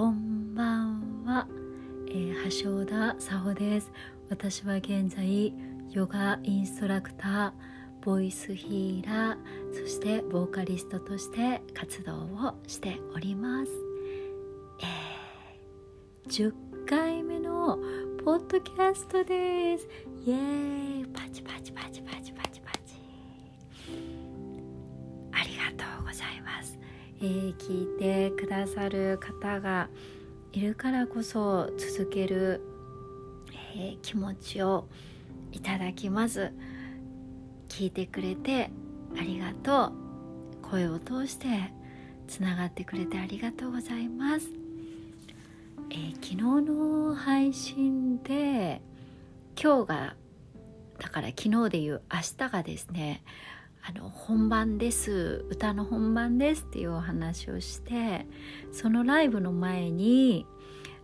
こんばんは、えー、橋田沙穂です。私は現在ヨガインストラクターボイスヒーラーそしてボーカリストとして活動をしております、えー、10回目のポッドキャストです。イエーイ。パチパチパチパチパチパチ。ありがとうございます。えー、聞いてくださる方がいるからこそ続ける、えー、気持ちをいただきます。聞いてくれてありがとう。声を通してつながってくれてありがとうございます、えー、昨日の配信で今日がだから昨日でいう明日がですねあの本番です。歌の本番ですっていうお話をしてそのライブの前に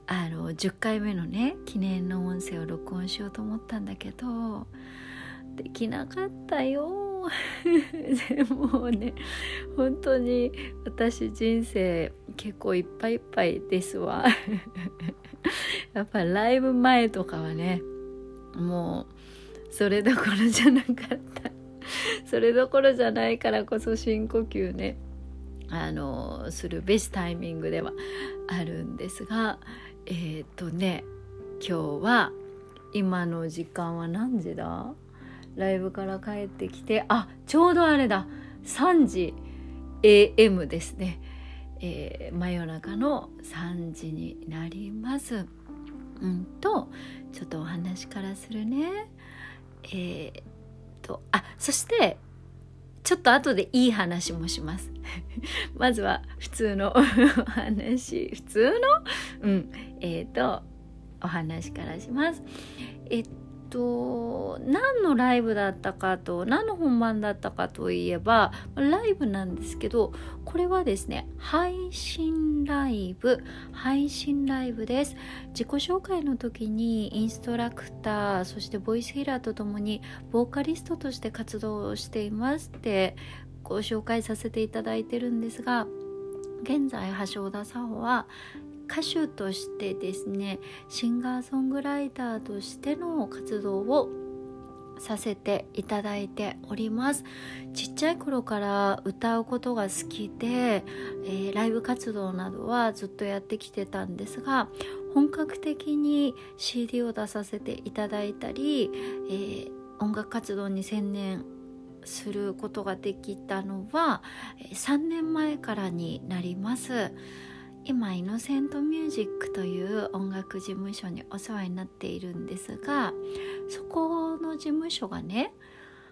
あの10回目のね記念の音声を録音しようと思ったんだけどできなかったよ。でもね本当に私人生結構いっぱいいっぱいですわ。やっぱライブ前とかはねもうそれどころじゃなかった。それどころじゃないからこそ深呼吸ね。あのするべしタイミングではあるんですがえっ、ー、とね今日は今の時間は何時だ？ライブから帰ってきてあちょうどあれだ。3時 AM ですね、えー、真夜中の3時になります。うんとちょっとお話からするね。えー、とあそしてちょっと後でいい話もします。まずは普通の お話。普通の？うん。えっ、ー、とお話からします。えっと何のライブだったかと何の本番だったかといえばライブなんですけどこれはですね配信ライブ配信ライブです。自己紹介の時にインストラクターそしてボイスヒーラーとともにボーカリストとして活動をしていますってご紹介させていただいてるんですが現在橋尾田沙穂は歌手としてですねシンガーソングライターとしての活動をさせていただいておりますちっちゃい頃から歌うことが好きで、えー、ライブ活動などはずっとやってきてたんですが本格的に CD を出させていただいたり、えー、音楽活動に専念することができたのは3年前からになります。今イノセントミュージックという音楽事務所にお世話になっているんですがそこの事務所がね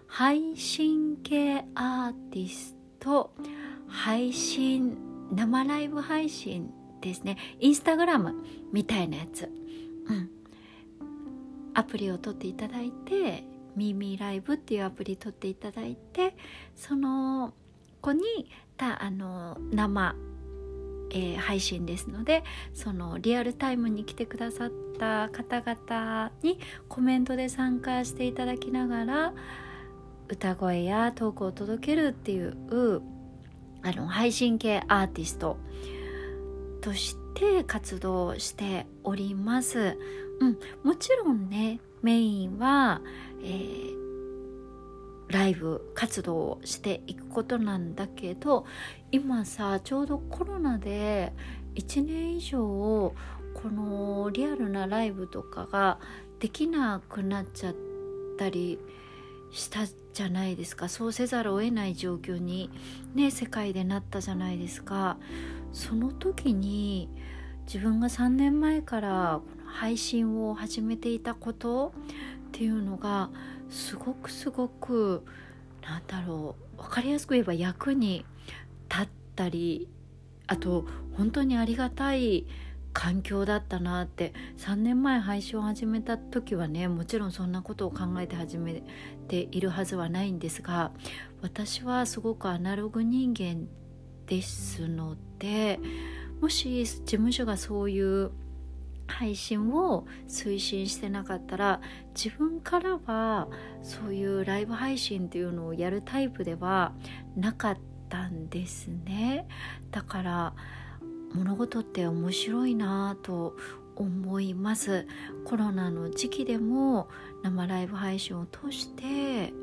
配信系アーティスト配信生ライブ配信ですね。インスタグラムみたいなやつ、うん、アプリを取っていただいてミーミーライブっていうアプリ取っていただいてその子にたあの生えー、配信ですのでそのリアルタイムに来てくださった方々にコメントで参加していただきながら歌声やトークを届けるっていうあの配信系アーティストとして活動しております。うん、もちろんねメインは、えーライブ活動をしていくことなんだけど今さちょうどコロナで1年以上このリアルなライブとかができなくなっちゃったりしたじゃないですか。そうせざるを得ない状況にね世界でなったじゃないですか。その時に自分が3年前から配信を始めていたことっていうのがすごくすごくなんだろう分かりやすく言えば役に立ったりあと本当にありがたい環境だったなって3年前配信を始めた時はねもちろんそんなことを考えて始めているはずはないんですが私はすごくアナログ人間ですのでもし事務所がそういう配信を推進してなかったら自分からはそういうライブ配信っていうのをやるタイプではなかったんですね。だから物事って面白いなと思います。コロナの時期でも生ライブ配信を通して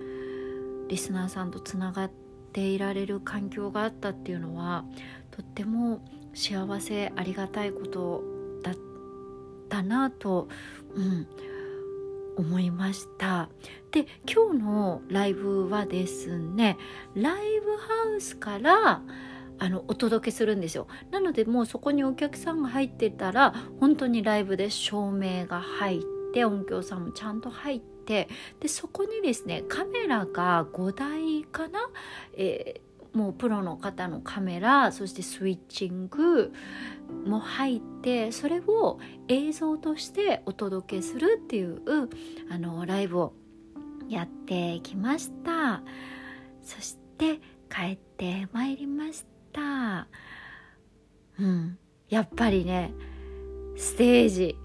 リスナーさんとつながっていられる環境があったっていうのはとっても幸せありがたいことったなと、うん、思いました。で今日のライブはですねライブハウスからあのお届けするんですよ。なのでもうそこにお客さんが入ってたら本当にライブで照明が入って音響さんもちゃんと入ってでそこにですねカメラが5台かな、えーもうプロの方のカメラそしてスイッチングも入ってそれを映像としてお届けするっていうあのライブをやってきました。そして帰ってまいりました。うん、やっぱりねステージ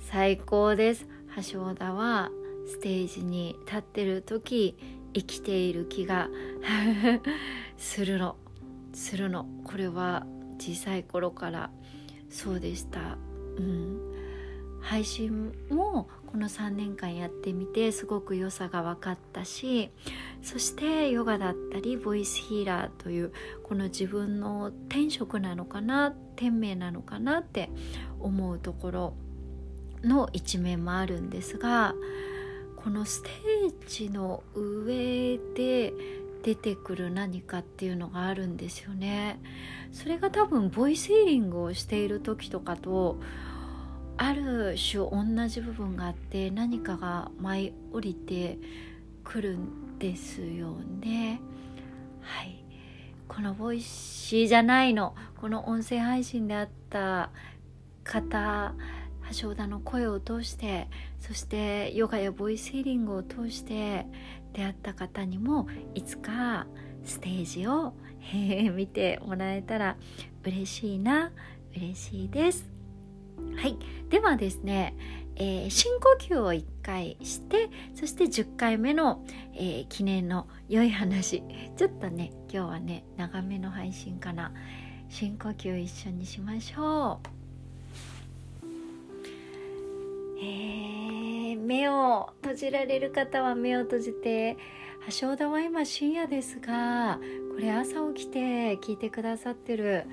最高です。橋田はステージに立ってる時生きている気が するの。するの。これは小さい頃からそうでした。うん。配信もこの3年間やってみてすごく良さが分かったしそしてヨガだったりボイスヒーラーというこの自分の天職なのかな天命なのかなって思うところの一面もあるんですがこのステージの上で出てくる何かっていうのがあるんですよね。それが多分ボイスヒーリングをしている時とかとある種同じ部分があって何かが舞い降りてくるんですよね。はい。このボイシーじゃないの。この音声配信であった方橋田の声を通してそしてヨガやボイスヒーリングを通して出会った方にもいつかステージを見てもらえたら嬉しいな嬉しいです。はい。ではですね、えー、深呼吸を1回してそして10回目の、えー、記念の良い話。ちょっとね今日はね長めの配信かな。深呼吸一緒にしましょう。えー、目を閉じられる方は目を閉じて橋田は今深夜ですがこれ朝起きて聞いてくださってる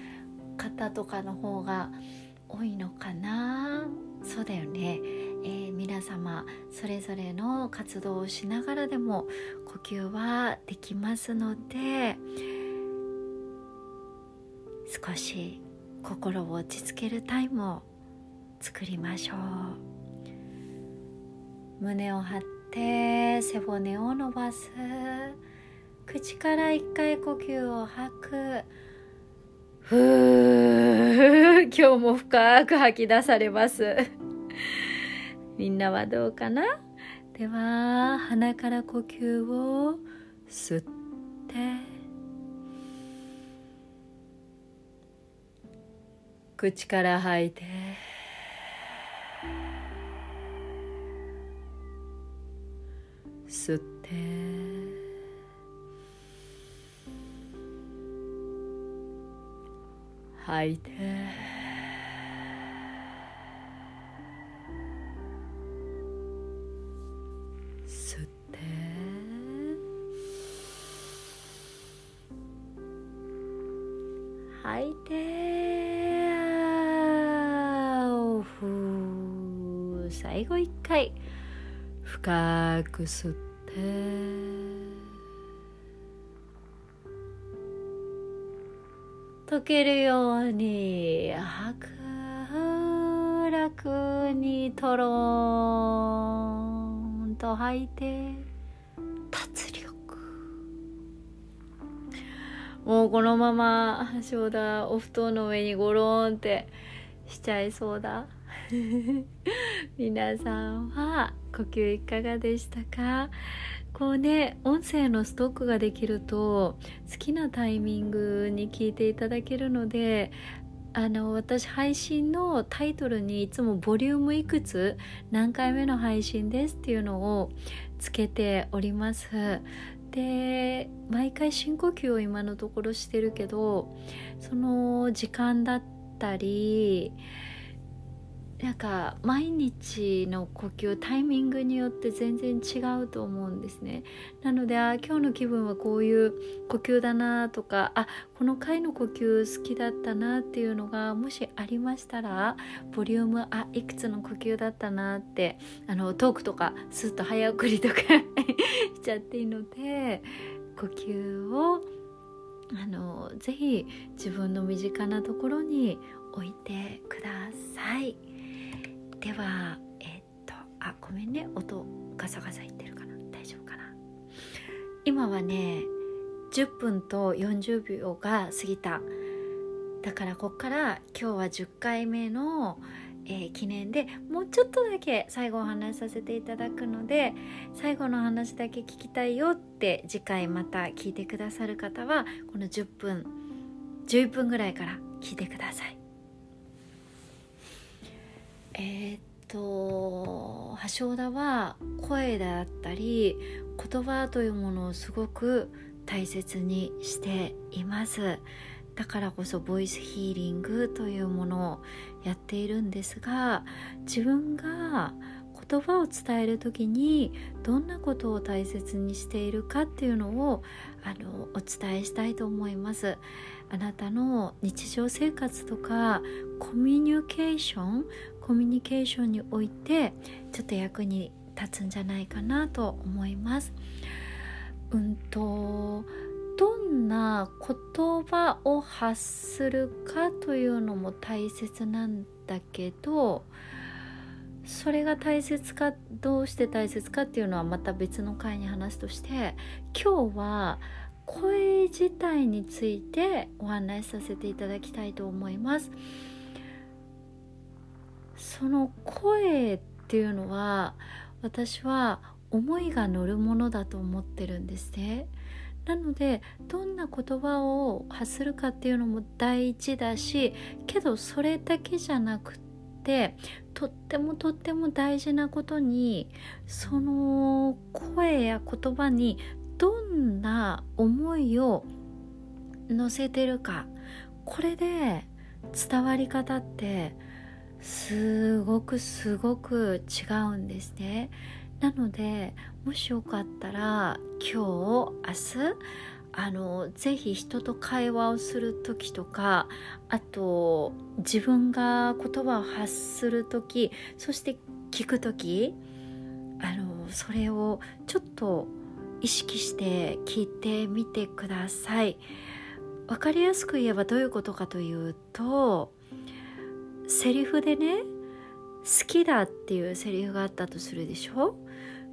方とかの方が多いのかな？そうだよね、えー、皆様それぞれの活動をしながらでも呼吸はできますので少し心を落ち着けるタイムを作りましょう。胸を張って背骨を伸ばす。口から一回呼吸を吐く。ふー 今日も深く吐き出されます。みんなはどうかな？では鼻から呼吸を吸って。口から吐いて。吸って。吐いて。吸って。吐いて。最後一回。深く吸って。溶けるように吐く楽にとろーんと吐いて脱力。もうこのまま正田お布団の上にゴローンってしちゃいそうだ。皆さんは呼吸いかがでしたか？こうね音声のストックができると好きなタイミングに聞いていただけるのであの私配信のタイトルにいつもボリュームいくつ何回目の配信ですっていうのをつけております。で毎回深呼吸を今のところしてるけどその時間だったりなんか毎日の呼吸タイミングによって全然違うと思うんですねなのであ今日の気分はこういう呼吸だなとかあこの回の呼吸好きだったなっていうのがもしありましたらボリュームあいくつの呼吸だったなってあのトークとかスッと早送りとか しちゃっていいので呼吸をあのぜひ自分の身近なところに置いてください。ではえっとあごめんね。音ガサガサいってるかな。大丈夫かな。今はね10分と40秒が過ぎた。だからこっから今日は10回目の、えー、記念でもうちょっとだけ最後お話しさせていただくので最後の話だけ聞きたいよって次回また聞いてくださる方はこの10分11分ぐらいから聞いてください。えー、っと橋田は声だったり言葉というものをすごく大切にしています。だからこそボイスヒーリングというものをやっているんですが自分が言葉を伝える時にどんなことを大切にしているかっていうのをあのお伝えしたいと思いますあなたの日常生活とかコミュニケーションコミュニケーションにおいてちょっと役に立つんじゃないかなと思います。うんとどんな言葉を発するかというのも大切なんだけどそれが大切かどうして大切かっていうのはまた別の回に話すとして今日は声自体についてお話しさせていただきたいと思います。その声っていうのは私は思いが乗るものだと思ってるんですね。なのでどんな言葉を発するかっていうのも大事だしけどそれだけじゃなくってとってもとっても大事なことにその声や言葉にどんな思いを乗せてるかこれで伝わり方ってすごくすごく違うんですね。なのでもしよかったら今日明日あのぜひ人と会話をする時とかあと自分が言葉を発する時そして聞く時あのそれをちょっと意識して聞いてみてください。分かりやすく言えばどういうことかというとセリフでね好きだっていうセリフがあったとするでしょ？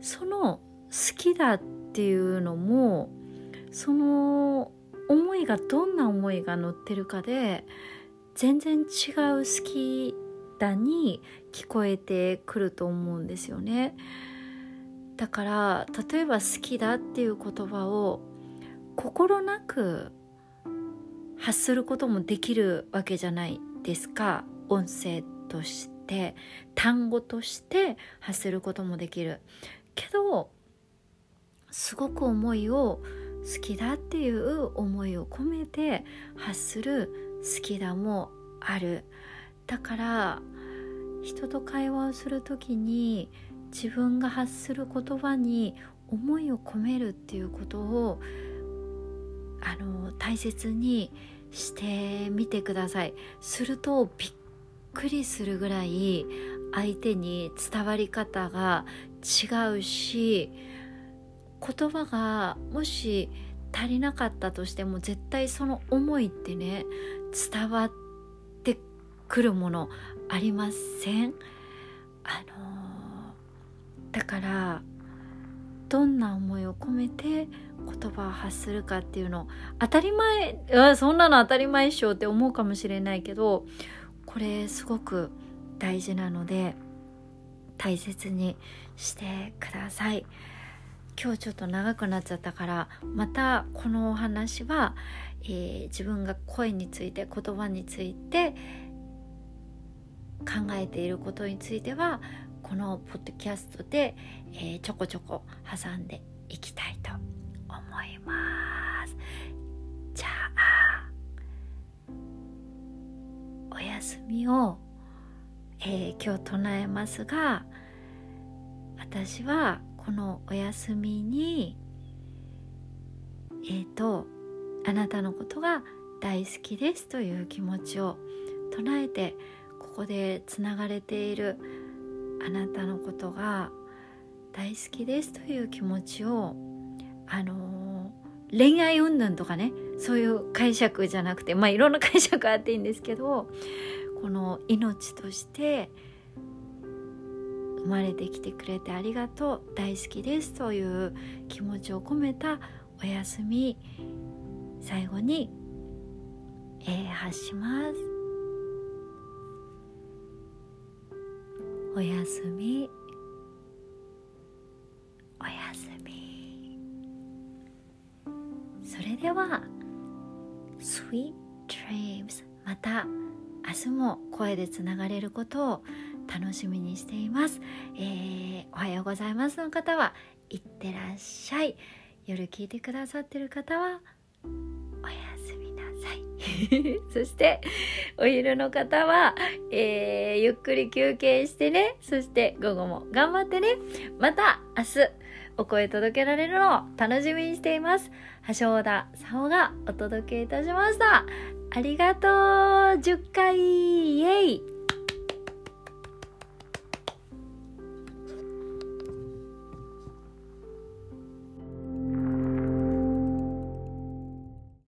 その好きだっていうのもその思いがどんな思いが乗ってるかで全然違う好きだに聞こえてくると思うんですよね。だから例えば好きだっていう言葉を心なく発することもできるわけじゃないですか。音声として単語として発することもできる。けどすごく思いを好きだっていう思いを込めて発する好きだもある。だから人と会話をする時に自分が発する言葉に思いを込めるっていうことをあの大切にしてみてください。するとびっくりするぐらい相手に伝わり方が違うし言葉がもし足りなかったとしても絶対その思いってね伝わってくるものありません？あのー、だからどんな思いを込めて言葉を発するかっていうの当たり前そんなの当たり前っしょって思うかもしれないけどこれすごく大事なので大切にしてください。今日ちょっと長くなっちゃったからまたこのお話は、えー、自分が声について言葉について考えていることについてはこのポッドキャストで、えー、ちょこちょこ挟んでいきたいと思います。じゃあお休みを、えー、今日唱えますが私はこのお休みにえっ、ー、とあなたのことが大好きですという気持ちを唱えてここでつながれているあなたのことが大好きですという気持ちをあのー、恋愛云々とかねそういう解釈じゃなくてまあいろんな解釈あっていいんですけどこの命として生まれてきてくれてありがとう大好きですという気持ちを込めたお休み最後に、えー、発します。おやすみ。おやすみ。それでは Sweet Dreams また明日も声でつながれることを楽しみにしています、えー、おはようございますの方はいってらっしゃい。夜聞いてくださってる方はおやすみなさい。そしてお昼の方は、えー、ゆっくり休憩してね。そして午後も頑張ってね。また明日お声届けられるのを楽しみにしています。橋田沙央がお届けいたしました。ありがとう。10回イエイ。